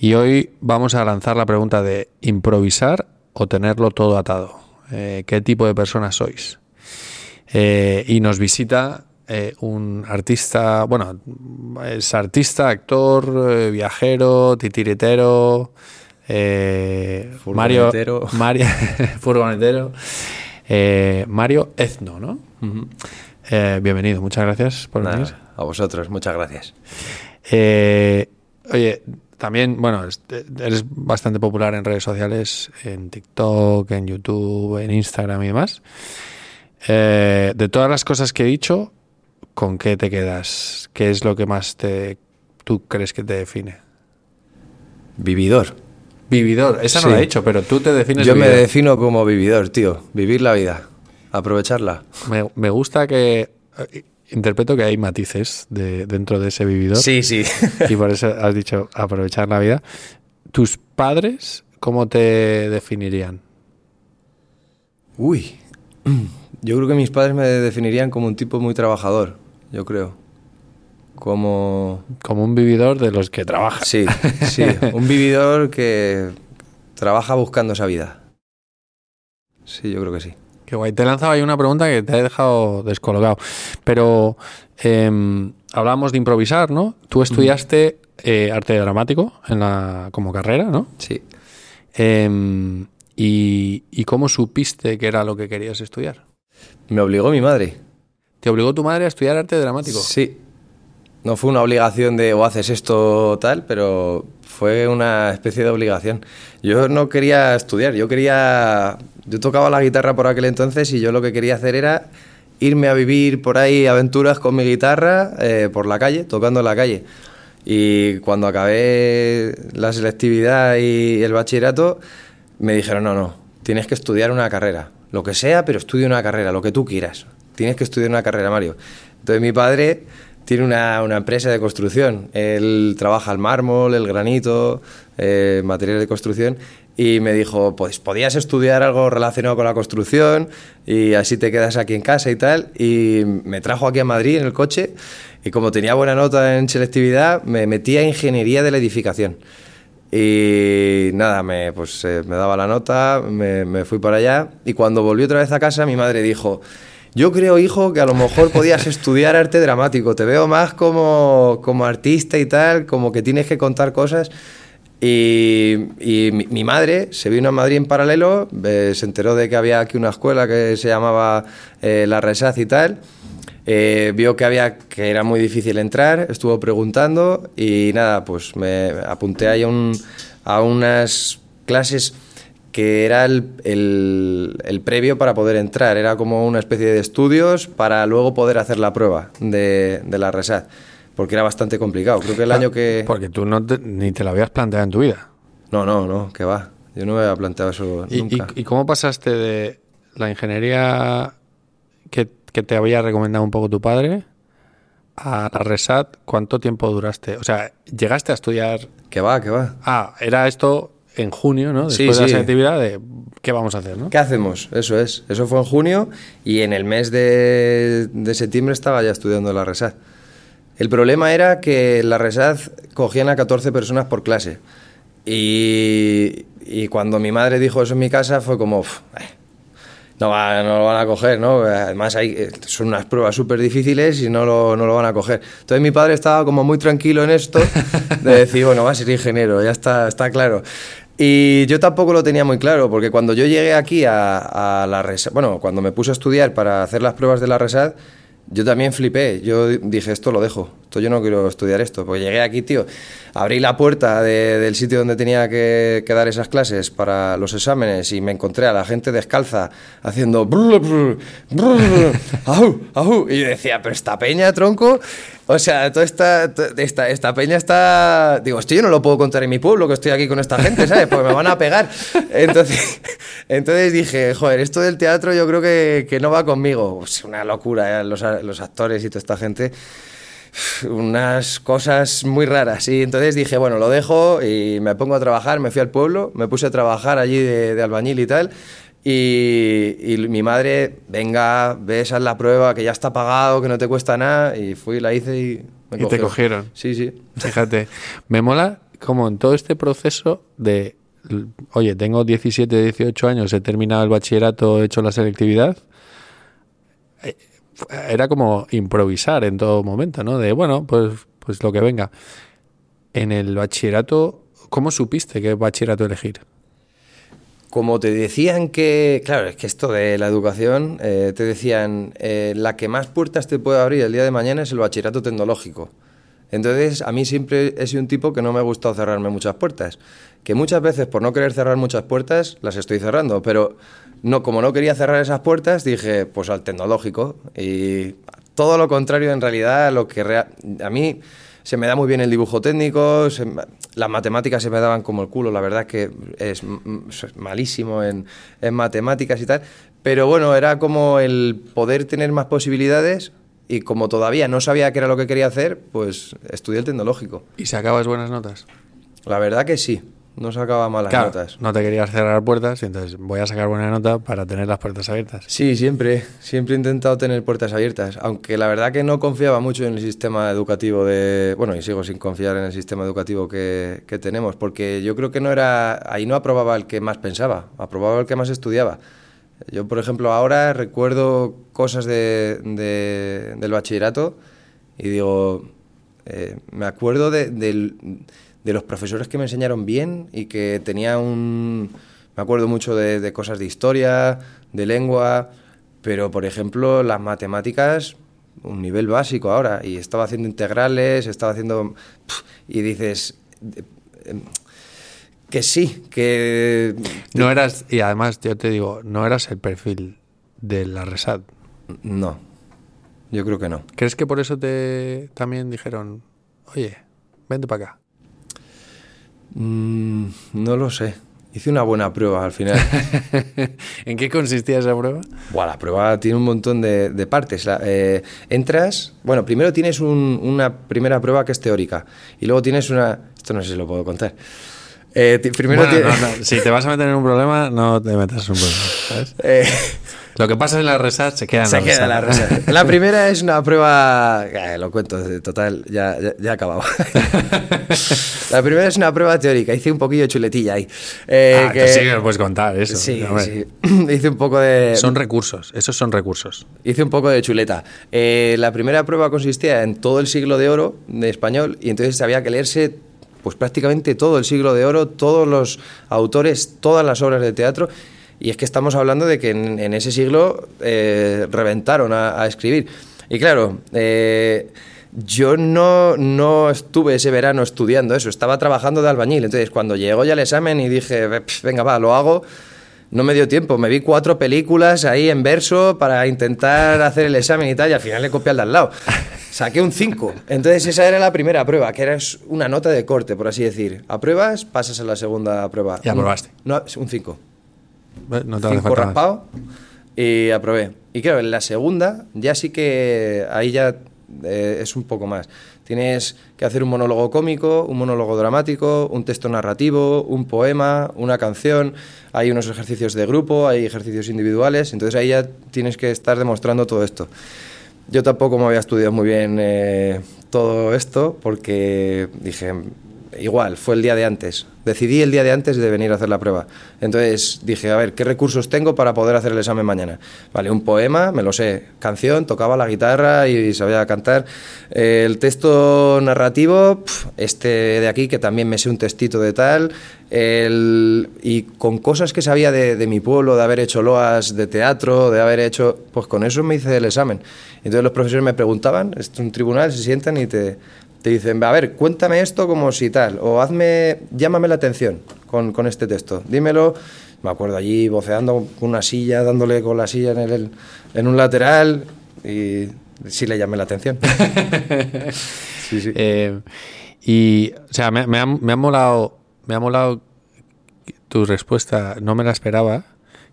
Y hoy vamos a lanzar la pregunta de improvisar o tenerlo todo atado. Eh, ¿Qué tipo de personas sois? Eh, y nos visita eh, un artista, bueno, es artista, actor, viajero, titiritero, Mario, Mario, furgonetero, Mario Ezno, ¿no? bienvenido, muchas gracias por venir. A vosotros, muchas gracias. oye, también, bueno, eres bastante popular en redes sociales, en TikTok, en YouTube, en Instagram y demás. Eh, de todas las cosas que he dicho, ¿con qué te quedas? ¿Qué es lo que más te, tú crees que te define? Vividor. Vividor, esa no la he dicho, pero tú te defines. Yo me defino como vividor, tío. Vivir la vida, aprovecharla. Me, me gusta que interpreto que hay matices de, dentro de ese vividor. Sí, sí. y por eso has dicho aprovechar la vida. ¿Tus padres cómo te definirían? Uy, yo creo que mis padres me definirían como un tipo muy trabajador, yo creo. Como... Como un vividor de los que trabaja. Sí, sí, un vividor que trabaja buscando esa vida. Sí, yo creo que sí. Qué guay. Te he lanzado ahí una pregunta que te ha dejado descolocado. Pero eh, hablábamos de improvisar, ¿no? Tú estudiaste eh, arte dramático en la, como carrera, ¿no? Sí. Em, y, ¿Y cómo supiste que era lo que querías estudiar? Me obligó mi madre. ¿Te obligó tu madre a estudiar arte dramático? Sí. No fue una obligación de o haces esto tal, pero fue una especie de obligación. Yo no quería estudiar, yo quería yo tocaba la guitarra por aquel entonces y yo lo que quería hacer era irme a vivir por ahí aventuras con mi guitarra eh, por la calle, tocando en la calle. Y cuando acabé la selectividad y el bachillerato, me dijeron, no, no, tienes que estudiar una carrera. Lo que sea, pero estudia una carrera, lo que tú quieras. Tienes que estudiar una carrera, Mario. Entonces mi padre tiene una, una empresa de construcción. Él trabaja el mármol, el granito, eh, material de construcción y me dijo, pues podías estudiar algo relacionado con la construcción y así te quedas aquí en casa y tal. Y me trajo aquí a Madrid en el coche y como tenía buena nota en selectividad, me metí a ingeniería de la edificación. Y nada, me, pues, eh, me daba la nota, me, me fui para allá y cuando volví otra vez a casa mi madre dijo, yo creo, hijo, que a lo mejor podías estudiar arte dramático. Te veo más como, como artista y tal, como que tienes que contar cosas. Y, mi, madre se vino a Madrid en paralelo, eh, se enteró de que había aquí una escuela que se llamaba eh, La Resaz y tal. Eh, vio que había que era muy difícil entrar, estuvo preguntando y nada, pues me apunté ahí a, unas clases que era el, previo para poder entrar, era como una especie de estudios para luego poder hacer la prueba de, de la RESAD porque era bastante complicado. Creo que el año que... Porque tú no ni te lo habías planteado en tu vida. No, no, no, que va. Yo no me había planteado eso nunca. ¿Y, cómo pasaste de la ingeniería que, te había recomendado un poco tu padre a la RESAT? ¿Cuánto tiempo duraste? O sea, ¿llegaste a estudiar...? Que va, que va. Ah, era esto en junio, ¿no? Después de la actividad de qué vamos a hacer, ¿no? ¿Qué hacemos? Eso es. Eso fue en junio y en el mes de, de septiembre estaba ya estudiando la RESAT. El problema era que la RESAD cogían a 14 personas por clase. Y, cuando mi madre dijo eso en mi casa fue como, eh, no, no, lo van a coger, ¿no? Además hay, eh, son unas pruebas súper difíciles y no lo, no lo, van a coger. Entonces mi padre estaba como muy tranquilo en esto, de decir, bueno, va a ser ingeniero, ya está, está claro. Y yo tampoco lo tenía muy claro, porque cuando yo llegué aquí a, la RESAD, bueno, cuando me puse a estudiar para hacer las pruebas de la RESAD, yo también flipé, yo dije, esto lo dejo, esto yo no quiero estudiar esto, porque llegué aquí, tío, abrí la puerta del sitio donde tenía que, dar esas clases para los exámenes y me encontré a la gente descalza haciendo... Brr, y yo decía, pero esta peña, tronco, o sea, toda esta, esta, esta peña está... Digo, esto yo no lo puedo contar en mi pueblo, que estoy aquí con esta gente, ¿sabes? Pues me van a pegar. Entonces, entonces dije, joder, esto del teatro yo creo que, que no va conmigo. Es una locura, ¿eh? los, los actores y toda esta gente unas cosas muy raras. Y entonces dije, bueno, lo dejo y me pongo a trabajar. Me fui al pueblo, me puse a trabajar allí de, albañil y tal. Y, mi madre, venga, ves a la prueba, que ya está pagado, que no te cuesta nada. Y fui, la hice y me Y te cogieron. Sí, sí. Fíjate, me mola como en todo este proceso de, oye, tengo 17, 18 años, he terminado el bachillerato, he hecho la selectividad, era como improvisar en todo momento, ¿no? De, bueno, pues, pues lo que venga. En el bachillerato, ¿cómo supiste qué bachillerato elegir? Como te decían que, claro, es que esto de la educación, eh, te decían, eh, la que más puertas te puede abrir el día de mañana es el bachillerato tecnológico. Entonces, a mí siempre he sido un tipo que no me ha gustado cerrarme muchas puertas. Que muchas veces, por no querer cerrar muchas puertas, las estoy cerrando. Pero no, como no quería cerrar esas puertas, dije, pues al tecnológico. Y todo lo contrario, en realidad, lo que a mí se me da muy bien el dibujo técnico, las matemáticas se me daban como el culo, la verdad es que es malísimo en, en matemáticas y tal. Pero bueno, era como el poder tener más posibilidades y como todavía no sabía qué era lo que quería hacer, pues estudié el tecnológico. ¿Y sacabas buenas notas? La verdad que sí, no sacaba malas notas. No te querías cerrar puertas y entonces voy a sacar buena nota para tener las puertas abiertas. Sí, siempre, siempre he intentado tener puertas abiertas, aunque la verdad que no confiaba mucho en el sistema educativo de... Bueno, y sigo sin confiar en el sistema educativo que, que tenemos, porque yo creo que no era... Ahí no aprobaba el que más pensaba, aprobaba el que más estudiaba. Yo, por ejemplo, ahora recuerdo cosas de, del bachillerato y digo, eh, me acuerdo de, de, los profesores que me enseñaron bien y que tenía un... Me acuerdo mucho de, cosas de historia, de lengua, pero, por ejemplo, las matemáticas, un nivel básico ahora, y estaba haciendo integrales, estaba haciendo... y dices que sí, que... No eras, y además yo te digo, no eras el perfil de la Resad. No, yo creo que no. ¿Crees que por eso te también dijeron, oye, vente para acá? Mm, no lo sé. Hice una buena prueba al final. ¿En qué consistía esa prueba? Bueno, la prueba tiene un montón de, partes. Eh, entras, bueno, primero tienes una primera prueba que es teórica y luego tienes una, esto no sé si lo puedo contar. Eh, primero si te vas a meter en un problema, no te metas en un problema. Eh, lo que pasa en la RESAT se queda en se la queda la RESAT. La primera es una prueba. Eh, lo cuento, total, ya, ya, he acabado. la primera es una prueba teórica. Hice un poquillo de chuletilla ahí. ah, que sí, me puedes contar eso. Sí, sí. Hice un poco de. Son recursos, esos son recursos. Hice un poco de chuleta. la primera prueba consistía en todo el siglo de oro de español y entonces había que leerse pues prácticamente todo el siglo de oro, todos los autores, todas las obras de teatro. Y es que estamos hablando de que en, ese siglo eh, reventaron a, escribir. Y claro, eh, yo no, no estuve ese verano estudiando eso, estaba trabajando de albañil. Entonces, cuando llegó ya el examen y dije, venga, va, lo hago, no me dio tiempo. Me vi cuatro películas ahí en verso para intentar hacer el examen y tal, y al final le copié al de al lado. Saqué un 5. Entonces esa era la primera prueba, que era una nota de corte, por así decir. Apruebas, pasas a la segunda prueba. Y aprobaste. No, un 5. No te cinco raspado y aprobé. Y claro, en la segunda ya sí que ahí ya eh, es un poco más. Tienes que hacer un monólogo cómico, un monólogo dramático, un texto narrativo, un poema, una canción. Hay unos ejercicios de grupo, hay ejercicios individuales. Entonces ahí ya tienes que estar demostrando todo esto. Yo tampoco me había estudiado muy bien eh, todo esto porque dije, igual, fue el día de antes. Decidí el día de antes de venir a hacer la prueba. Entonces dije, a ver, ¿qué recursos tengo para poder hacer el examen mañana? Vale, un poema, me lo sé. Canción, tocaba la guitarra y sabía cantar. el texto narrativo, este de aquí, que también me sé un textito de tal. y con cosas que sabía de, de mi pueblo, de haber hecho loas de teatro, de haber hecho... Pues con eso me hice el examen. Entonces los profesores me preguntaban, es un tribunal, se sientan y te te dicen, a ver, cuéntame esto como si tal, o hazme, llámame la atención con, con este texto, dímelo. Me acuerdo allí voceando con una silla, dándole con la silla en, el, en un lateral, y sí le llamé la atención. sí, sí. Eh, y, o sea, me, me, ha, me, ha, molado, me ha molado tu respuesta, no me la esperaba,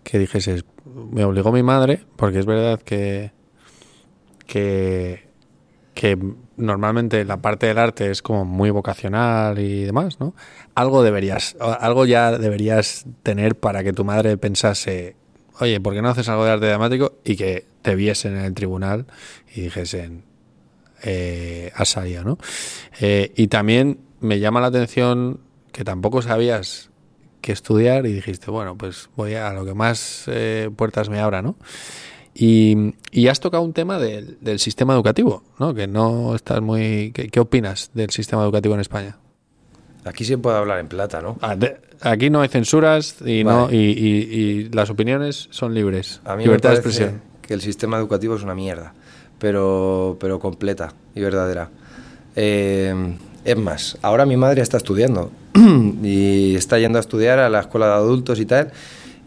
que dijeses, me obligó mi madre, porque es verdad que, que, que normalmente la parte del arte es como muy vocacional y demás, ¿no? Algo deberías, algo ya deberías tener para que tu madre pensase, oye, ¿por qué no haces algo de arte dramático? Y que te viesen en el tribunal y dijesen, eh, salido, ¿no? Eh, y también me llama la atención que tampoco sabías qué estudiar y dijiste, bueno, pues voy a lo que más eh, puertas me abra, ¿no? Y, y, has tocado un tema del, del, sistema educativo, ¿no? Que no estás muy... ¿Qué, ¿Qué, opinas del sistema educativo en España? Aquí se puede hablar en plata, ¿no? Ah, aquí no hay censuras y, vale. no, y, y, y, las opiniones son libres. A mí Libertad me de expresión. que el sistema educativo es una mierda, pero, pero completa y verdadera. Eh, es más, ahora mi madre está estudiando y está yendo a estudiar a la escuela de adultos y tal.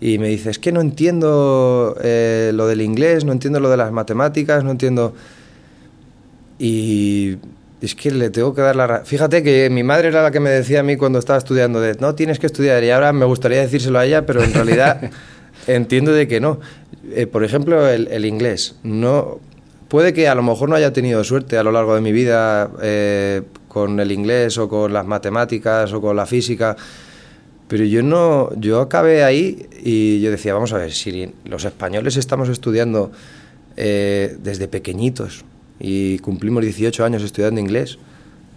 Y me dice, es que no entiendo eh, lo del inglés, no entiendo lo de las matemáticas, no entiendo... Y es que le tengo que dar la... Fíjate que mi madre era la que me decía a mí cuando estaba estudiando, de, no, tienes que estudiar. Y ahora me gustaría decírselo a ella, pero en realidad entiendo de que no. Eh, por ejemplo, el, el, inglés. No, puede que a lo mejor no haya tenido suerte a lo largo de mi vida eh, con el inglés o con las matemáticas o con la física. Pero yo no, yo acabé ahí y yo decía, vamos a ver, si los españoles estamos estudiando eh, desde pequeñitos y cumplimos 18 años estudiando inglés,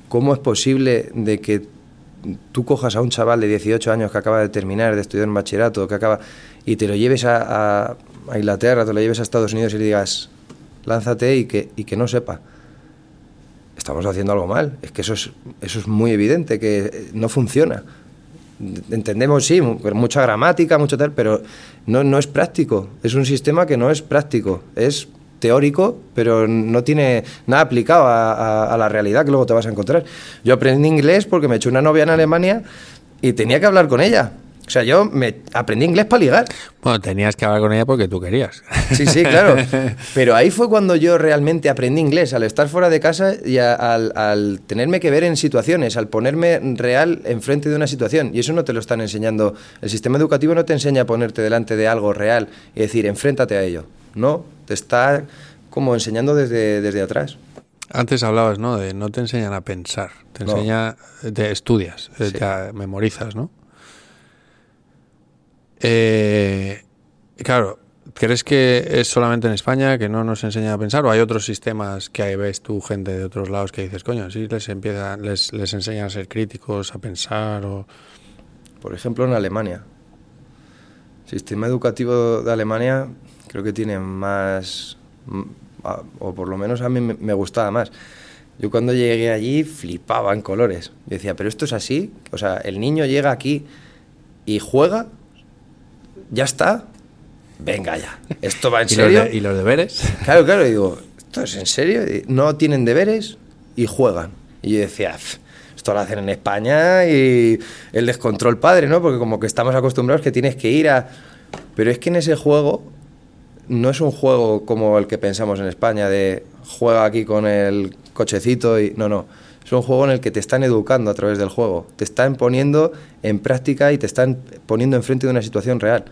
¿cómo es posible de que tú cojas a un chaval de 18 años que acaba de terminar de estudiar un bachillerato, que acaba y te lo lleves a, Inglaterra, te lo lleves a Estados Unidos y le digas, lánzate y que, y que no sepa? Estamos haciendo algo mal. Es que eso es, eso es muy evidente, que no funciona entendemos, sí, mucha gramática, mucho tal, pero no, no es práctico. Es un sistema que no es práctico. Es teórico, pero no tiene nada aplicado a, a, a, la realidad que luego te vas a encontrar. Yo aprendí inglés porque me eché una novia en Alemania y tenía que hablar con ella. O sea, yo me aprendí inglés para ligar. Bueno, tenías que hablar con ella porque tú querías. Sí, sí, claro. Pero ahí fue cuando yo realmente aprendí inglés, al estar fuera de casa y a, al, al, tenerme que ver en situaciones, al ponerme real enfrente de una situación. Y eso no te lo están enseñando. El sistema educativo no te enseña a ponerte delante de algo real y decir, enfréntate a ello. No, te está como enseñando desde, desde atrás. Antes hablabas, ¿no? De no te enseñan a pensar, te no. enseña, te estudias, sí. te memorizas, ¿no? Eh, claro, ¿crees que es solamente en España que no nos enseña a pensar o hay otros sistemas que hay, ves tú gente de otros lados que dices, coño, sí les empieza, les, les enseñan a ser críticos, a pensar o... Por ejemplo, en Alemania. El sistema educativo de Alemania creo que tiene más, o por lo menos a mí me gustaba más. Yo cuando llegué allí flipaba en colores. Decía, pero esto es así. O sea, el niño llega aquí y juega ya está, venga ya, esto va en ¿Y serio. Los de, ¿Y los deberes? Claro, claro, digo, ¿esto es en serio? No tienen deberes y juegan. Y yo decía, esto lo hacen en España y el descontrol padre, ¿no? Porque como que estamos acostumbrados que tienes que ir a... Pero es que en ese juego no es un juego como el que pensamos en España de juega aquí con el cochecito y... No, no. Es un juego en el que te están educando a través del juego, te están poniendo en práctica y te están poniendo enfrente de una situación real.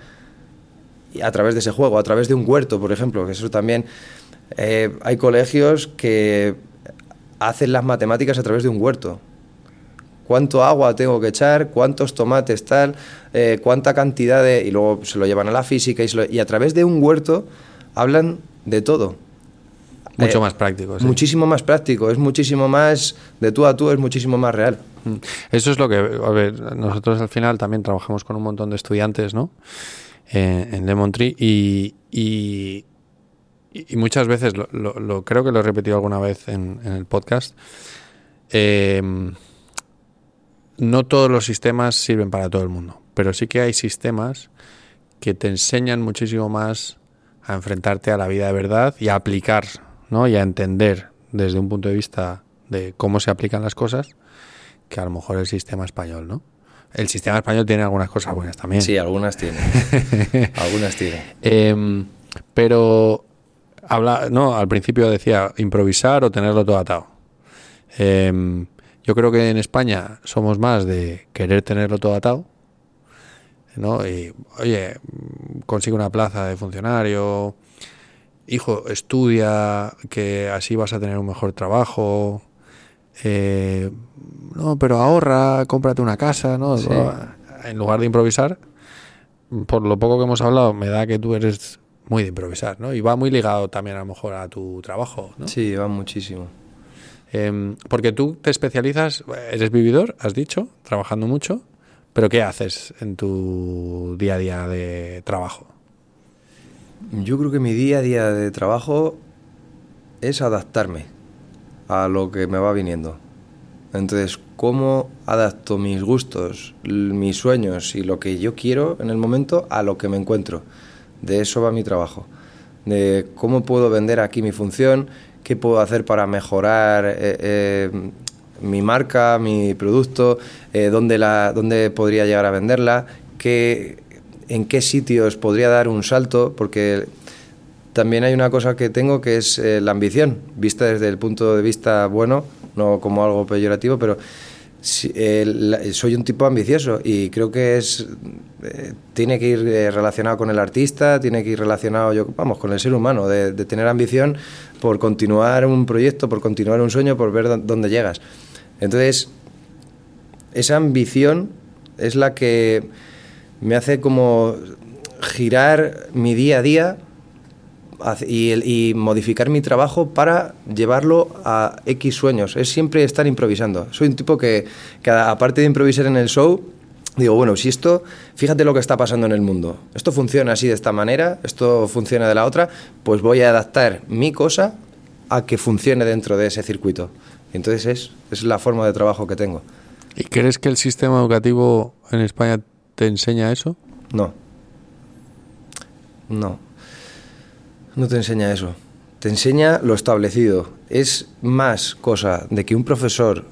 Y a través de ese juego, a través de un huerto, por ejemplo, que eso también... Eh, hay colegios que hacen las matemáticas a través de un huerto. ¿Cuánto agua tengo que echar? ¿Cuántos tomates tal? Eh, ¿Cuánta cantidad de...? Y luego se lo llevan a la física y, lo... y a través de un huerto hablan de todo. Mucho eh, más práctico. Sí. Muchísimo más práctico, es muchísimo más de tú a tú, es muchísimo más real. Eso es lo que, a ver, nosotros al final también trabajamos con un montón de estudiantes, ¿no? Eh, en Lemon Tree y, y, y muchas veces, lo, lo, lo, creo que lo he repetido alguna vez en, en el podcast, eh, no todos los sistemas sirven para todo el mundo, pero sí que hay sistemas que te enseñan muchísimo más a enfrentarte a la vida de verdad y a aplicar ¿no? y a entender desde un punto de vista de cómo se aplican las cosas que a lo mejor el sistema español, ¿no? El sistema español tiene algunas cosas buenas también. Sí, algunas tiene. algunas tiene. Eh, pero habla, no, al principio decía improvisar o tenerlo todo atado. Eh, yo creo que en España somos más de querer tenerlo todo atado, ¿no? Y, oye, consigue una plaza de funcionario, hijo, estudia, que así vas a tener un mejor trabajo. Eh, no, pero ahorra, cómprate una casa, ¿no? Sí. En lugar de improvisar, por lo poco que hemos hablado, me da que tú eres muy de improvisar, ¿no? Y va muy ligado también a lo mejor a tu trabajo, ¿no? Sí, va muchísimo. Em, porque tú te especializas, eres vividor, has dicho, trabajando mucho, pero ¿qué haces en tu día a día de trabajo? Yo creo que mi día a día de trabajo es adaptarme a lo que me va viniendo. Entonces, ¿cómo adapto mis gustos, mis sueños y lo que yo quiero en el momento a lo que me encuentro? De eso va mi trabajo. De cómo puedo vender aquí mi función, qué puedo hacer para mejorar eh, eh, mi marca, mi producto, eh, dónde, la, dónde podría llegar a venderla, qué, en qué sitios podría dar un salto, porque también hay una cosa que tengo que es la ambición, vista desde el punto de vista bueno, no como algo peyorativo, pero soy un tipo ambicioso y creo que es eh, tiene que ir eh, relacionado con el artista, tiene que ir relacionado yo, vamos, con el ser humano, de, tener ambición por continuar un proyecto, por continuar un sueño, por ver dónde llegas. Entonces, esa ambición es la que me hace como girar mi día a día y, modificar mi trabajo para llevarlo a X sueños. Es siempre estar improvisando. Soy un tipo que, aparte de improvisar en el show, digo, bueno, si esto, fíjate lo que está pasando en el mundo. Esto funciona así de esta manera, esto funciona de la otra, pues voy a adaptar mi cosa a que funcione dentro de ese circuito. Entonces es, es la forma de trabajo que tengo. ¿Y crees que el sistema educativo en España te enseña eso? No. No no te enseña eso. Te enseña lo establecido. Es más cosa de que un profesor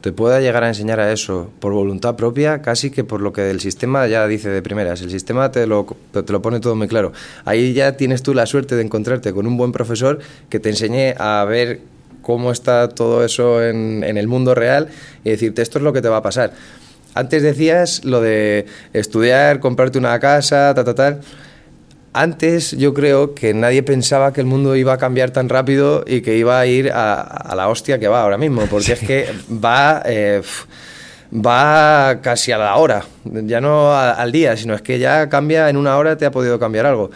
te pueda llegar a enseñar a eso por voluntad propia, casi que por lo que el sistema ya dice de primeras. El sistema te lo, te lo pone todo muy claro. Ahí ya tienes tú la suerte de encontrarte con un buen profesor que te enseñe a ver cómo está todo eso en, en el mundo real y decirte esto es lo que te va a pasar. Antes decías lo de estudiar, comprarte una casa, tal, tal, tal. Antes yo creo que nadie pensaba que el mundo iba a cambiar tan rápido y que iba a ir a, la hostia que va ahora mismo, porque es que va, eh, va casi a la hora, ya no al día, sino es que ya cambia en una hora te ha podido cambiar algo.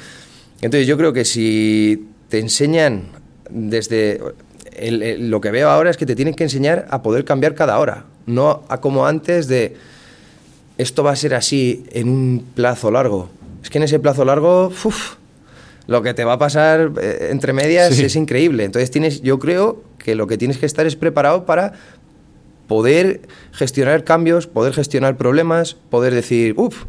Entonces yo creo que si te enseñan desde... lo que veo ahora es que te tienen que enseñar a poder cambiar cada hora, no a como antes de esto va a ser así en un plazo largo es que en ese plazo largo, lo que te va a pasar eh, entre medias es increíble. Entonces tienes, yo creo que lo que tienes que estar es preparado para poder gestionar cambios, poder gestionar problemas, poder decir, uff,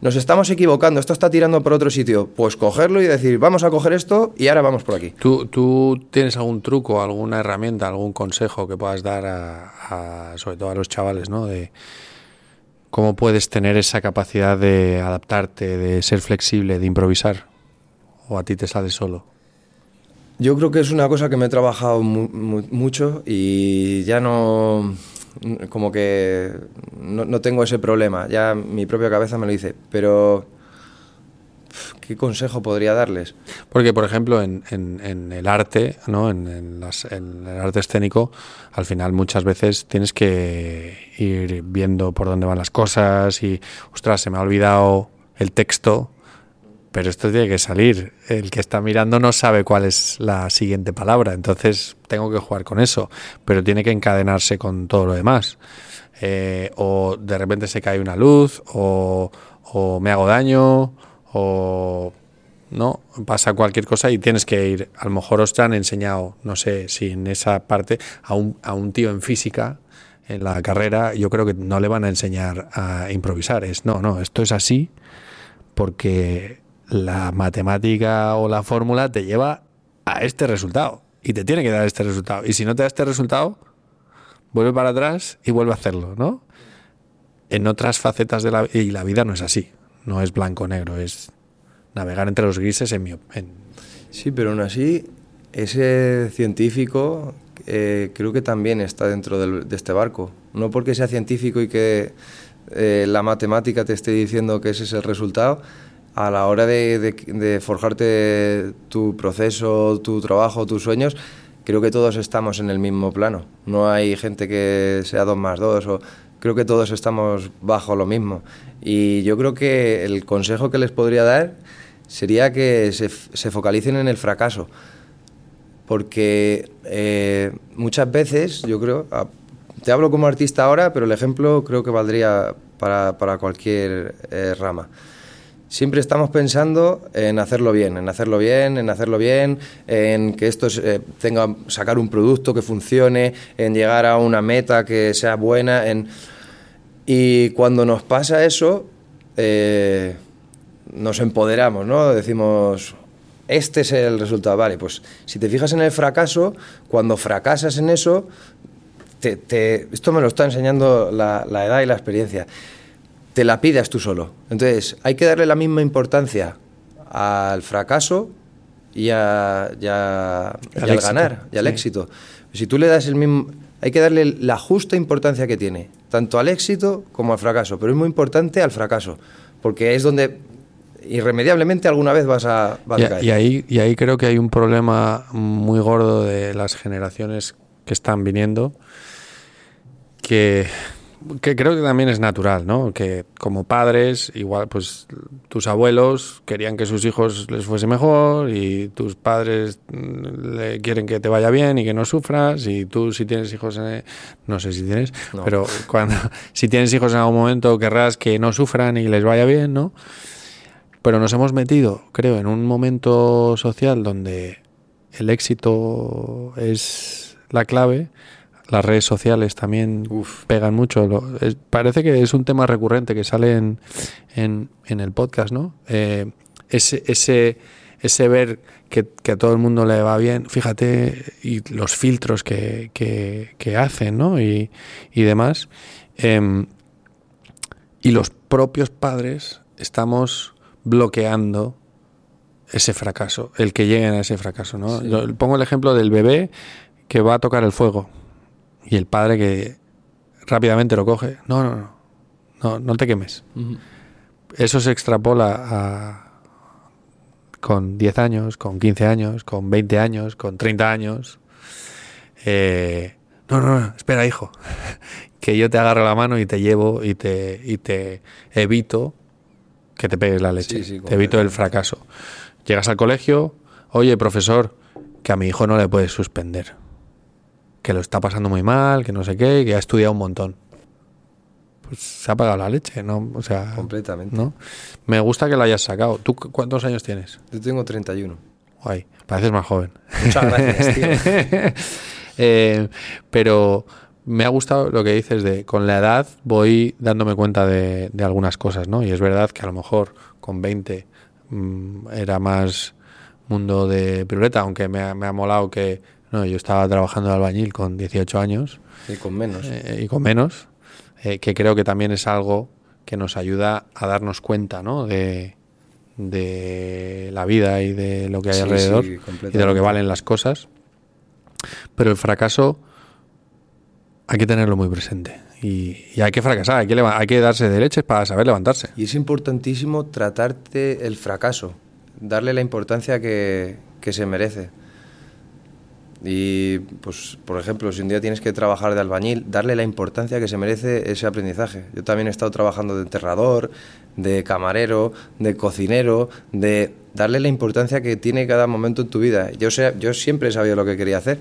nos estamos equivocando, esto está tirando por otro sitio, pues cogerlo y decir, vamos a coger esto y ahora vamos por aquí. ¿Tú, tú tienes algún truco, alguna herramienta, algún consejo que puedas dar a, sobre todo a los chavales, ¿no? De, ¿Cómo puedes tener esa capacidad de adaptarte, de ser flexible, de improvisar? ¿O a ti te sale solo? Yo creo que es una cosa que me he trabajado mucho y ya no, como que no, no, tengo ese problema, ya mi propia cabeza me lo dice, pero ¿qué consejo podría darles? Porque, por ejemplo, en, el arte, ¿no? En, el arte escénico, al final muchas veces tienes que ir viendo por dónde van las cosas y, ostras, se me ha olvidado el texto, pero esto tiene que salir. El que está mirando no sabe cuál es la siguiente palabra, entonces tengo que jugar con eso, pero tiene que encadenarse con todo lo demás. Eh, o de repente se cae una luz, o, o me hago daño, o no pasa cualquier cosa y tienes que ir. A lo mejor os han enseñado, no sé si en esa parte, a un, a un tío en física, en la carrera, yo creo que no le van a enseñar a improvisar. Es no, no, esto es así porque la matemática o la fórmula te lleva a este resultado y te tiene que dar este resultado. Y si no te da este resultado, vuelve para atrás y vuelve a hacerlo, ¿no? En otras facetas de la, y la vida no es así no es blanco-negro, es navegar entre los grises en mi opinión. Sí, pero aún así, ese científico eh, creo que también está dentro de este barco. No porque sea científico y que eh, la matemática te esté diciendo que ese es el resultado, a la hora de, forjarte tu proceso, tu trabajo, tus sueños, creo que todos estamos en el mismo plano. No hay gente que sea dos más dos o creo que todos estamos bajo lo mismo. Y yo creo que el consejo que les podría dar sería que se, se focalicen en el fracaso. porque eh, muchas veces, yo creo, te hablo como artista ahora, pero el ejemplo creo que valdría para, para cualquier eh, rama. Siempre estamos pensando en hacerlo bien, en hacerlo bien, en hacerlo bien, en que esto eh, tenga sacar un producto que funcione, en llegar a una meta que sea buena, en y cuando nos pasa eso, eh, nos empoderamos, ¿no? Decimos, este es el resultado. Vale, pues si te fijas en el fracaso, cuando fracasas en eso, te, esto me lo está enseñando la, edad y la experiencia, te la pidas tú solo. Entonces, hay que darle la misma importancia al fracaso y, a, al, ganar, y al éxito. Si tú le das el mismo... Hay que darle la justa importancia que tiene, tanto al éxito como al fracaso, pero es muy importante al fracaso, porque es donde irremediablemente alguna vez vas a, caer. Y ahí, y ahí creo que hay un problema muy gordo de las generaciones que están viniendo, que, que creo que también es natural, ¿no? Que como padres, igual, pues tus abuelos querían que sus hijos les fuese mejor y tus padres mm, le quieren que te vaya bien y que no sufras y tú si tienes hijos, no sé si tienes, pero cuando si tienes hijos en algún momento querrás que no sufran y les vaya bien, ¿no? Pero nos hemos metido, creo, en un momento social donde el éxito es la clave las redes sociales también pegan mucho. parece que es un tema recurrente que sale en, en, el podcast, ¿no? Eh, ese, ese, ese ver que, a todo el mundo le va bien, fíjate, y los filtros que, que, hacen, ¿no? Y, y demás. Em, y los propios padres estamos bloqueando ese fracaso, el que lleguen a ese fracaso, ¿no? pongo el ejemplo del bebé que va a tocar el fuego y el padre que rápidamente lo coge. No, no, no. No, no te quemes. Eso se extrapola a, con 10 años, con 15 años, con 20 años, con 30 años. Eh, no, no, no, espera, hijo. que yo te agarro la mano y te llevo y te, y te evito que te pegues la leche. te evito el fracaso. Llegas al colegio, oye, profesor, que a mi hijo no le puedes suspender que lo está pasando muy mal, que no sé qué, que ha estudiado un montón. Pues se ha pagado la leche, ¿no? O sea, completamente. ¿no? Me gusta que lo hayas sacado. ¿Tú cuántos años tienes? Yo tengo 31. Guay, pareces más joven. Muchas gracias, tío. Eh, pero me ha gustado lo que dices de con la edad voy dándome cuenta de, algunas cosas, ¿no? Y es verdad que a lo mejor con 20 mm, era más mundo de piruleta, aunque me me ha molado que no, yo estaba trabajando de albañil con 18 años. Y con menos. Eh, y con menos, eh, que creo que también es algo que nos ayuda a darnos cuenta ¿no? de, la vida y de lo que hay alrededor y de lo que valen las cosas. Pero el fracaso hay que tenerlo muy presente. Y, hay que fracasar, hay que, hay que darse de leches para saber levantarse. Y es importantísimo tratarte el fracaso, darle la importancia que, que se merece. Y, pues, por ejemplo, si un día tienes que trabajar de albañil, darle la importancia que se merece ese aprendizaje. Yo también he estado trabajando de enterrador, de camarero, de cocinero, de darle la importancia que tiene cada momento en tu vida. Yo, sé, yo siempre he sabido lo que quería hacer.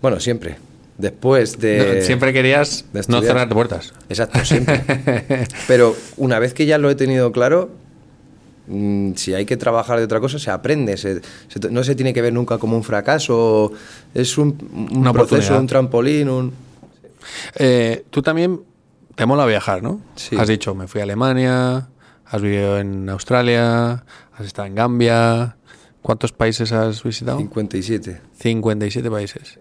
Bueno, siempre. Después de... siempre querías no cerrar puertas. Exacto, siempre. Pero una vez que ya lo he tenido claro, si hay que trabajar de otra cosa, se aprende. no se tiene que ver nunca como un fracaso. Es un, proceso, un trampolín. Un... Eh, tú también te mola viajar, ¿no? Has dicho, me fui a Alemania, has vivido en Australia, has estado en Gambia. ¿Cuántos países has visitado? 57. 57 países.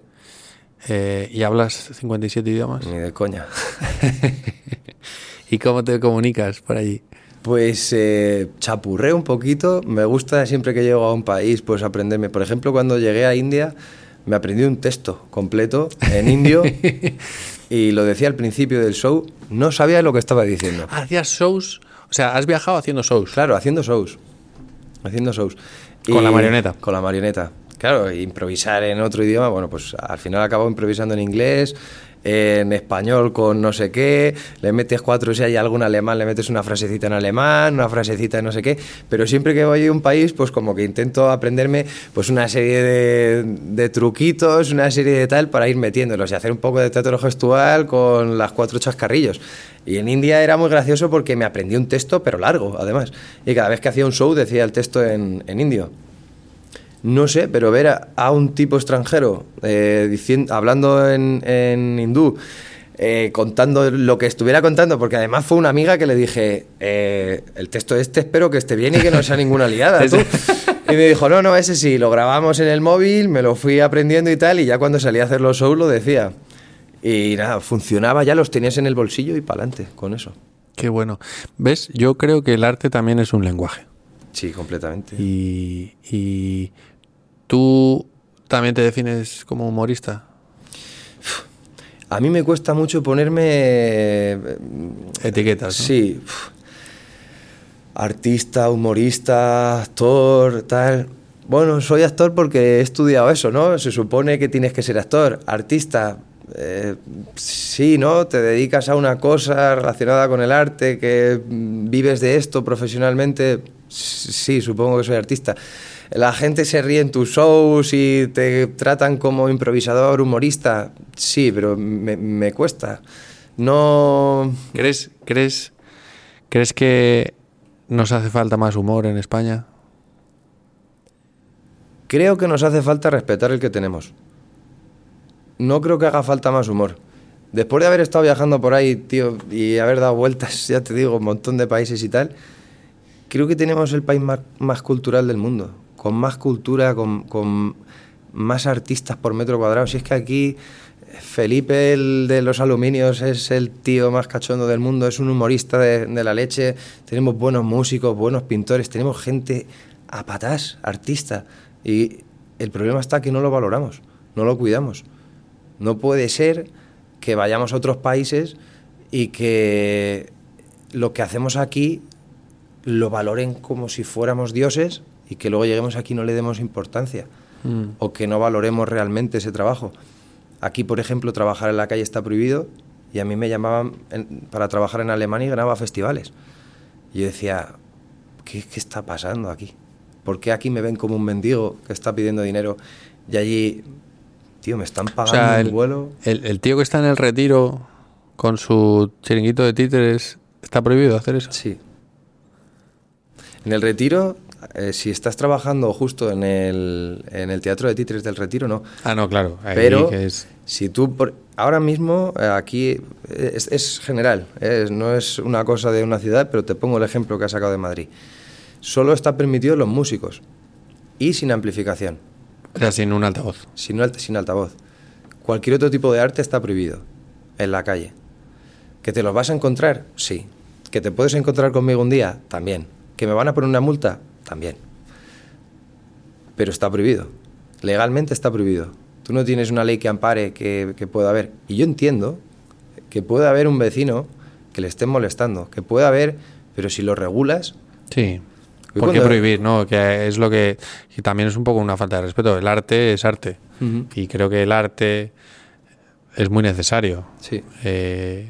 Eh, ¿Y hablas 57 idiomas? Ni de coña. ¿Y cómo te comunicas por allí? Pues eh, chapurré un poquito. Me gusta siempre que llego a un país, pues aprenderme. Por ejemplo, cuando llegué a India, me aprendí un texto completo en indio y lo decía al principio del show. No sabía lo que estaba diciendo. ¿Hacías shows? O sea, has viajado haciendo shows. Claro, haciendo shows. Haciendo shows. Con la marioneta. Con la marioneta. Claro, improvisar en otro idioma, bueno, pues al final acabo improvisando en inglés, en español con no sé qué, le metes cuatro, si hay algún alemán, le metes una frasecita en alemán, una frasecita en no sé qué, pero siempre que voy a un país, pues como que intento aprenderme pues una serie de, de truquitos, una serie de tal para ir metiéndolos y hacer un poco de teatro gestual con las cuatro chascarrillos. Y en India era muy gracioso porque me aprendí un texto, pero largo, además. Y cada vez que hacía un show decía el texto en, en indio. No sé, pero ver a, un tipo extranjero eh, diciendo, hablando en, en hindú, eh, contando lo que estuviera contando, porque además fue una amiga que le dije, eh, el texto este espero que esté bien y que no sea ninguna liada. ¿tú? Y me dijo, no, no, ese sí, lo grabamos en el móvil, me lo fui aprendiendo y tal, y ya cuando salí a hacer los shows lo decía. Y nada, funcionaba, ya los tenías en el bolsillo y para adelante con eso. Qué bueno. ¿Ves? Yo creo que el arte también es un lenguaje. Sí, completamente. Y, y tú también te defines como humorista. A mí me cuesta mucho ponerme... eh, Etiquetas. ¿no? Sí. Artista, humorista, actor, tal. Bueno, soy actor porque he estudiado eso, ¿no? Se supone que tienes que ser actor. Artista, eh, sí, ¿no? Te dedicas a una cosa relacionada con el arte, que vives de esto profesionalmente. Sí, supongo que soy artista. La gente se ríe en tus shows y te tratan como improvisador, humorista. Sí, pero me, me cuesta. No. ¿Crees, crees, ¿Crees que nos hace falta más humor en España? Creo que nos hace falta respetar el que tenemos. No creo que haga falta más humor. Después de haber estado viajando por ahí, tío, y haber dado vueltas, ya te digo, un montón de países y tal, creo que tenemos el país más, más cultural del mundo. Con más cultura, con, más artistas por metro cuadrado. Si es que aquí Felipe, el de los aluminios, es el tío más cachondo del mundo, es un humorista de, de la leche. Tenemos buenos músicos, buenos pintores, tenemos gente a patás, artista. Y el problema está que no lo valoramos, no lo cuidamos. No puede ser que vayamos a otros países y que lo que hacemos aquí lo valoren como si fuéramos dioses y que luego lleguemos aquí y no le demos importancia mm. o que no valoremos realmente ese trabajo. Aquí, por ejemplo, trabajar en la calle está prohibido y a mí me llamaban en, para trabajar en Alemania y ganaba festivales. Y yo decía, ¿qué, ¿qué, está pasando aquí? ¿Por qué aquí me ven como un mendigo que está pidiendo dinero y allí, tío, me están pagando o sea, el, un vuelo? El, el, tío que está en el retiro con su chiringuito de títeres, ¿está prohibido hacer eso? Sí. En el retiro eh, si estás trabajando justo en el, en el teatro de títeres del retiro, no. Ah, no, claro. Pero es... si tú, por, ahora mismo eh, aquí es, es general, es, no es una cosa de una ciudad, pero te pongo el ejemplo que ha sacado de Madrid. Solo está permitido los músicos y sin amplificación. O sea, sin un altavoz. Sin, sin altavoz. Cualquier otro tipo de arte está prohibido en la calle. ¿Que te los vas a encontrar? Sí. ¿Que te puedes encontrar conmigo un día? También. ¿Que me van a poner una multa? También. Pero está prohibido. Legalmente está prohibido. Tú no tienes una ley que ampare que, que pueda haber. Y yo entiendo que puede haber un vecino que le estén molestando, que puede haber, pero si lo regulas... Sí. ¿Por qué prohibir? No, que es lo que, que, también es un poco una falta de respeto. El arte es arte. Uh -huh. Y creo que el arte es muy necesario. Sí. Eh,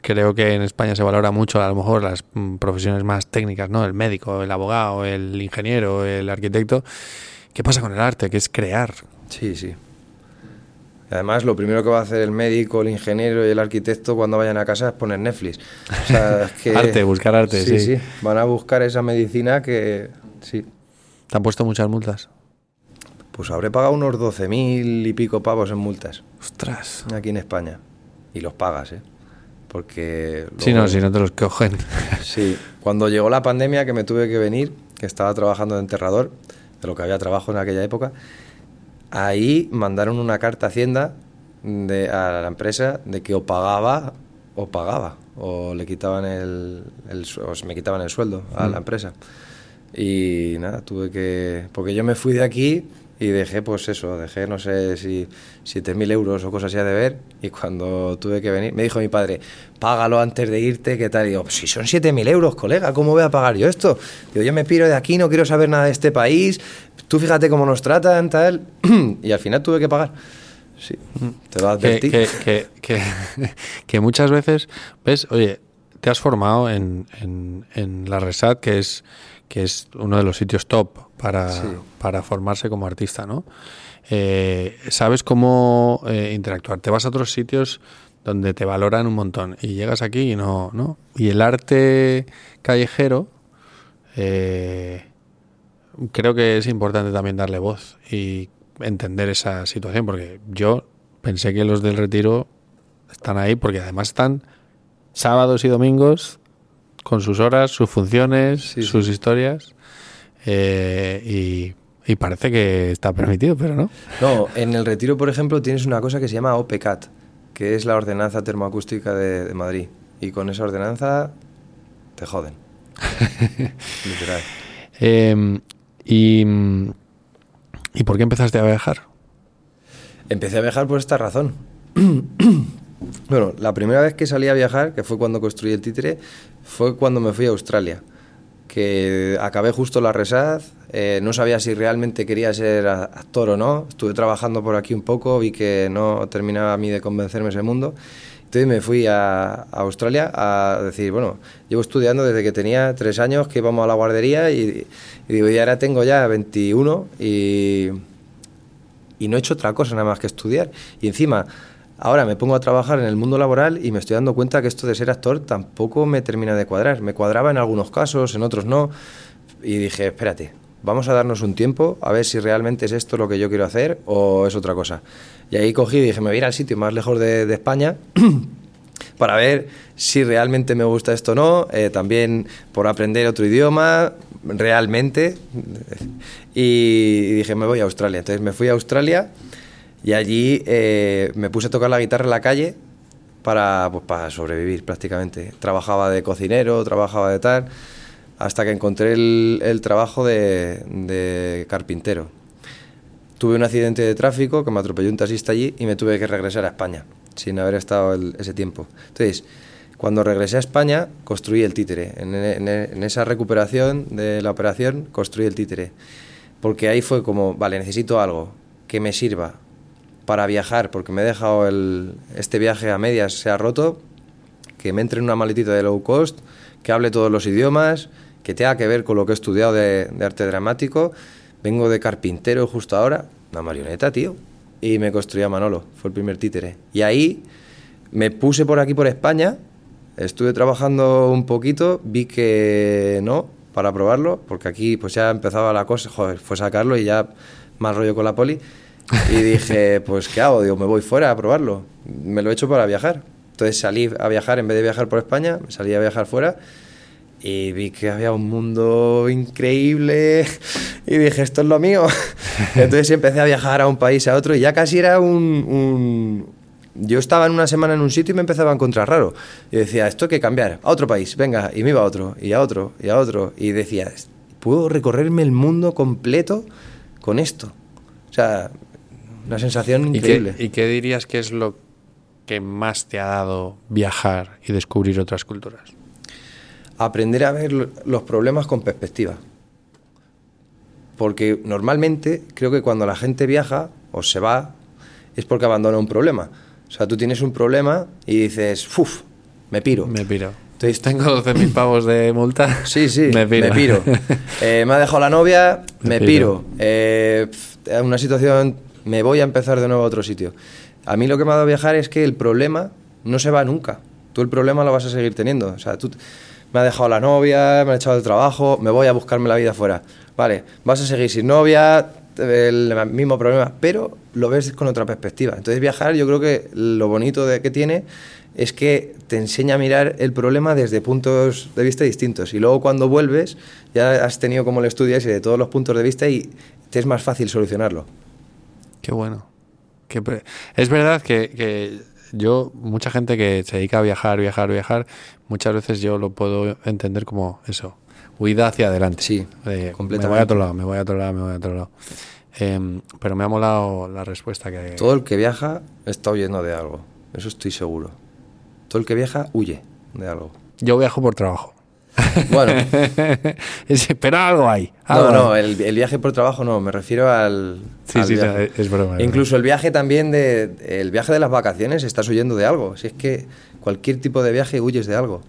creo que en España se valora mucho a lo mejor las profesiones más técnicas, ¿no? El médico, el abogado, el ingeniero, el arquitecto. ¿Qué pasa con el arte? Que es crear. Sí, sí. Además, lo primero que va a hacer el médico, el ingeniero y el arquitecto cuando vayan a casa es poner Netflix. O sea, es que, arte, buscar arte, sí, sí. Sí, van a buscar esa medicina que... Sí. ¿Te han puesto muchas multas? Pues habré pagado unos 12.000 y pico pavos en multas. Ostras. Aquí en España. Y los pagas, ¿eh? Porque... Luego, sí, no, si no te los cogen. Sí, cuando llegó la pandemia que me tuve que venir, que estaba trabajando de enterrador, de lo que había trabajo en aquella época, ahí mandaron una carta a Hacienda de, a la empresa de que o pagaba o pagaba, o le quitaban el, el o se me quitaban el sueldo a mm. la empresa. Y nada, tuve que... Porque yo me fui de aquí y dejé, pues eso, dejé, no sé si 7.000 euros o cosas así de ver. Y cuando tuve que venir, me dijo mi padre, págalo antes de irte, ¿qué tal? Y digo, si son 7.000 euros, colega, ¿cómo voy a pagar yo esto? Digo, yo me piro de aquí, no quiero saber nada de este país, tú fíjate cómo nos tratan, tal. y al final tuve que pagar. Sí, te lo advertí. que, que, que, que muchas veces, ¿ves? Oye, te has formado en, en, en la Resat, que es, que es uno de los sitios top para, Sí. para formarse como artista, ¿no? Eh, sabes cómo eh, interactuar. Te vas a otros sitios donde te valoran un montón y llegas aquí y no, ¿no? Y el arte callejero, eh, creo que es importante también darle voz y entender esa situación, porque yo pensé que los del retiro están ahí porque además están sábados y domingos con sus horas, sus funciones, Sí, sí. sus historias eh, y, y parece que está permitido, pero no. No, en el retiro, por ejemplo, tienes una cosa que se llama OPCAT, que es la ordenanza termoacústica de, de Madrid. Y con esa ordenanza te joden. Literal. Eh, y, ¿Y por qué empezaste a viajar? Empecé a viajar por esta razón. Bueno, la primera vez que salí a viajar, que fue cuando construí el títere, fue cuando me fui a Australia. Que acabé justo la resad, eh, no sabía si realmente quería ser actor o no. Estuve trabajando por aquí un poco, vi que no terminaba a mí de convencerme ese mundo. Entonces me fui a, Australia a decir, bueno, llevo estudiando desde que tenía tres años, que íbamos a la guardería y, y digo, ahora tengo ya 21 y, y no he hecho otra cosa nada más que estudiar. Y encima, ahora me pongo a trabajar en el mundo laboral y me estoy dando cuenta que esto de ser actor tampoco me termina de cuadrar. Me cuadraba en algunos casos, en otros no. Y dije, espérate, vamos a darnos un tiempo a ver si realmente es esto lo que yo quiero hacer o es otra cosa. Y ahí cogí y dije, me voy a ir al sitio más lejos de, España. para ver si realmente me gusta esto o no, eh, también por aprender otro idioma, realmente. Y dije, me voy a Australia. Entonces me fui a Australia y allí eh, me puse a tocar la guitarra en la calle para, pues, para sobrevivir prácticamente. Trabajaba de cocinero, trabajaba de tal, hasta que encontré el, el trabajo de, de carpintero. Tuve un accidente de tráfico que me atropelló un taxista allí y me tuve que regresar a España, sin haber estado el- ese tiempo. Entonces, cuando regresé a España, construí el títere. En, en- en esa recuperación de la operación, construí el títere. Porque ahí fue como, vale, necesito algo que me sirva para viajar, porque me he dejado el, este viaje a medias, se ha roto, que me entre en una maletita de low cost, que hable todos los idiomas, que tenga que ver con lo que he estudiado de, arte dramático. Vengo de carpintero justo ahora, una marioneta, tío. Y me construí a Manolo, fue el primer títere. Y ahí me puse por aquí, por España, estuve trabajando un poquito, vi que no, para probarlo, porque aquí pues ya empezaba la cosa, joder, fue sacarlo y ya más rollo con la poli. Y dije, pues ¿qué hago? Digo, me voy fuera a probarlo. Me lo he hecho para viajar. Entonces salí a viajar, en vez de viajar por España, salí a viajar fuera y vi que había un mundo increíble y dije, esto es lo mío. Entonces empecé a viajar a un país, a otro y ya casi era un... un- Yo estaba en una semana en un sitio y me empezaba a encontrar raro. Y decía, esto hay que cambiar, a otro país, venga, y me iba a otro, y a otro, y a otro. Y decía, puedo recorrerme el mundo completo con esto. O sea, una sensación ¿Y increíble. qué, ¿Y qué dirías que es lo que más te ha dado viajar y descubrir otras culturas? aprender a ver lo- los problemas con perspectiva. Porque normalmente creo que cuando la gente viaja o se va es porque abandona un problema. O sea, tú tienes un problema y dices, ¡fuf! Me piro. Me piro. Entonces- Tengo 12.000 pavos de multa. Sí, sí, me piro. Eh, me ha dejado la novia, Me me, piro. piro. Eh, una situación, me voy a empezar de nuevo a otro sitio. A mí lo que me ha dado viajar es que el problema no se va nunca. Tú el problema lo vas a seguir teniendo. O sea, tú me ha dejado la novia, me ha echado del trabajo, me voy a buscarme la vida fuera. Vale, vas a seguir sin novia, el mismo problema, pero lo ves con otra perspectiva. Entonces viajar yo creo que lo bonito de que tiene es que te enseña a mirar el problema desde puntos de vista distintos y luego cuando vuelves ya has tenido como el estudio ese de todos los puntos de vista y te es más fácil solucionarlo. Qué bueno. Qué es verdad que, que yo, mucha gente que se dedica a viajar, viajar, viajar, muchas veces yo lo puedo entender como eso, huida hacia adelante. Sí, me completamente. voy a otro lado, me voy a otro lado, me voy a otro lado. Em, pero me ha molado la respuesta que... Todo el que viaja está huyendo de algo, eso estoy seguro. Todo el que viaja huye de algo. Yo viajo por trabajo. Bueno, Pero algo hay. no, algo no, hay. el, el viaje por trabajo no, me refiero al. Sí, al sí, viaje. es broma. Incluso el viaje también de. El viaje de las vacaciones, estás huyendo de algo. Si es que cualquier tipo de viaje huyes de algo.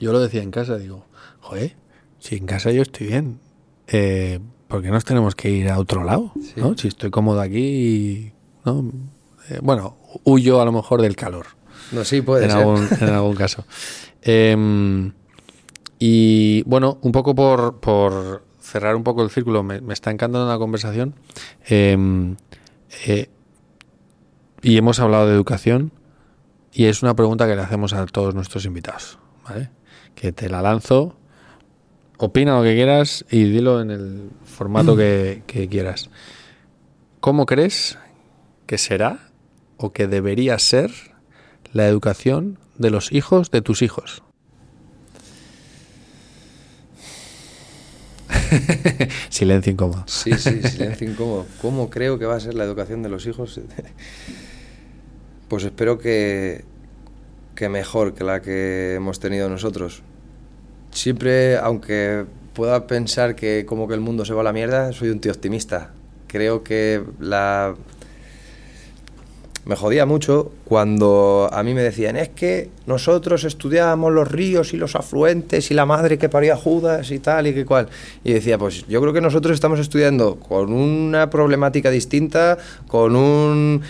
Yo lo decía en casa, digo, joder, si en casa yo estoy bien, eh, ¿por qué nos tenemos que ir a otro lado? Sí. ¿no? Si estoy cómodo aquí, ¿no? Eh, bueno, huyo a lo mejor del calor. No, sí, puede en, ser. algún, en algún caso. Em, y bueno, un poco por, por cerrar un poco el círculo, me, me está encantando la conversación. Em, eh, y hemos hablado de educación y es una pregunta que le hacemos a todos nuestros invitados. ¿vale? Que te la lanzo, opina lo que quieras y dilo en el formato que, que quieras. ¿Cómo crees que será o que debería ser la educación de los hijos de tus hijos? Silencio incómodo. Sí, sí, silencio incómodo. ¿Cómo creo que va a ser la educación de los hijos? Pues espero que, que mejor que la que hemos tenido nosotros. Siempre, aunque pueda pensar que como que el mundo se va a la mierda, soy un tío optimista. Creo que la... Me jodía mucho cuando a mí me decían, es que nosotros estudiábamos los ríos y los afluentes y la madre que parió a Judas y tal y que cual. Y decía, pues yo creo que nosotros estamos estudiando con una problemática distinta, con un...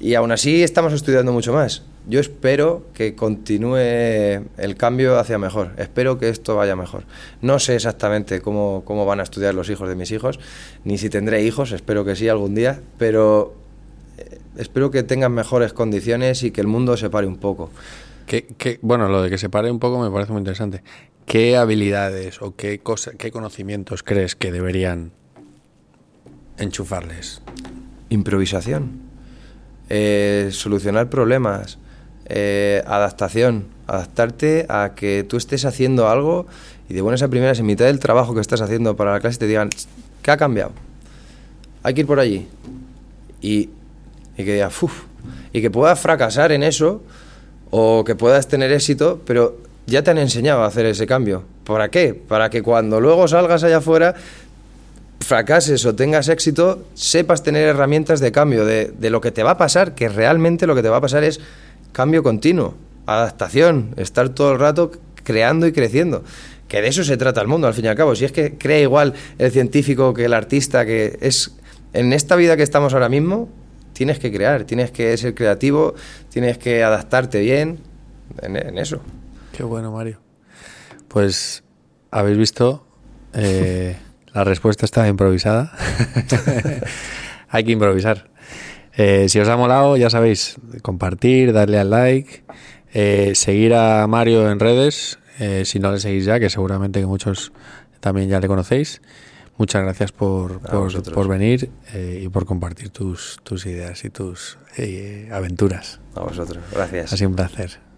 Y aún así estamos estudiando mucho más. Yo espero que continúe el cambio hacia mejor. Espero que esto vaya mejor. No sé exactamente cómo, cómo van a estudiar los hijos de mis hijos, ni si tendré hijos, espero que sí algún día, pero espero que tengan mejores condiciones y que el mundo se pare un poco. ¿Qué- qué- bueno, lo de que se pare un poco me parece muy interesante. ¿Qué habilidades o qué, cosa, qué conocimientos crees que deberían enchufarles? Improvisación, eh, solucionar problemas, eh, adaptación, adaptarte a que tú estés haciendo algo y de buenas a primeras en mitad del trabajo que estás haciendo para la clase te digan, ¿qué ha cambiado? Hay que ir por allí. Y, y que digas, "Uf", y que puedas fracasar en eso o que puedas tener éxito, pero ya te han enseñado a hacer ese cambio. ¿Para qué? Para que cuando luego salgas allá afuera fracases o tengas éxito, sepas tener herramientas de cambio, de, de lo que te va a pasar, que realmente lo que te va a pasar es cambio continuo, adaptación, estar todo el rato creando y creciendo. Que de eso se trata el mundo, al fin y al cabo. Si es que crea igual el científico que el artista, que es en esta vida que estamos ahora mismo, tienes que crear, tienes que ser creativo, tienes que adaptarte bien en, en eso. Qué bueno, Mario. Pues habéis visto, eh, la respuesta está improvisada. Hay que improvisar. Eh, si os ha molado, ya sabéis, compartir, darle al like, eh, seguir a Mario en redes, eh, si no le seguís ya, que seguramente que muchos también ya le conocéis. Muchas gracias por, por, por venir eh, y por compartir tus, tus ideas y tus eh, aventuras. A vosotros. Gracias. Ha sido un placer.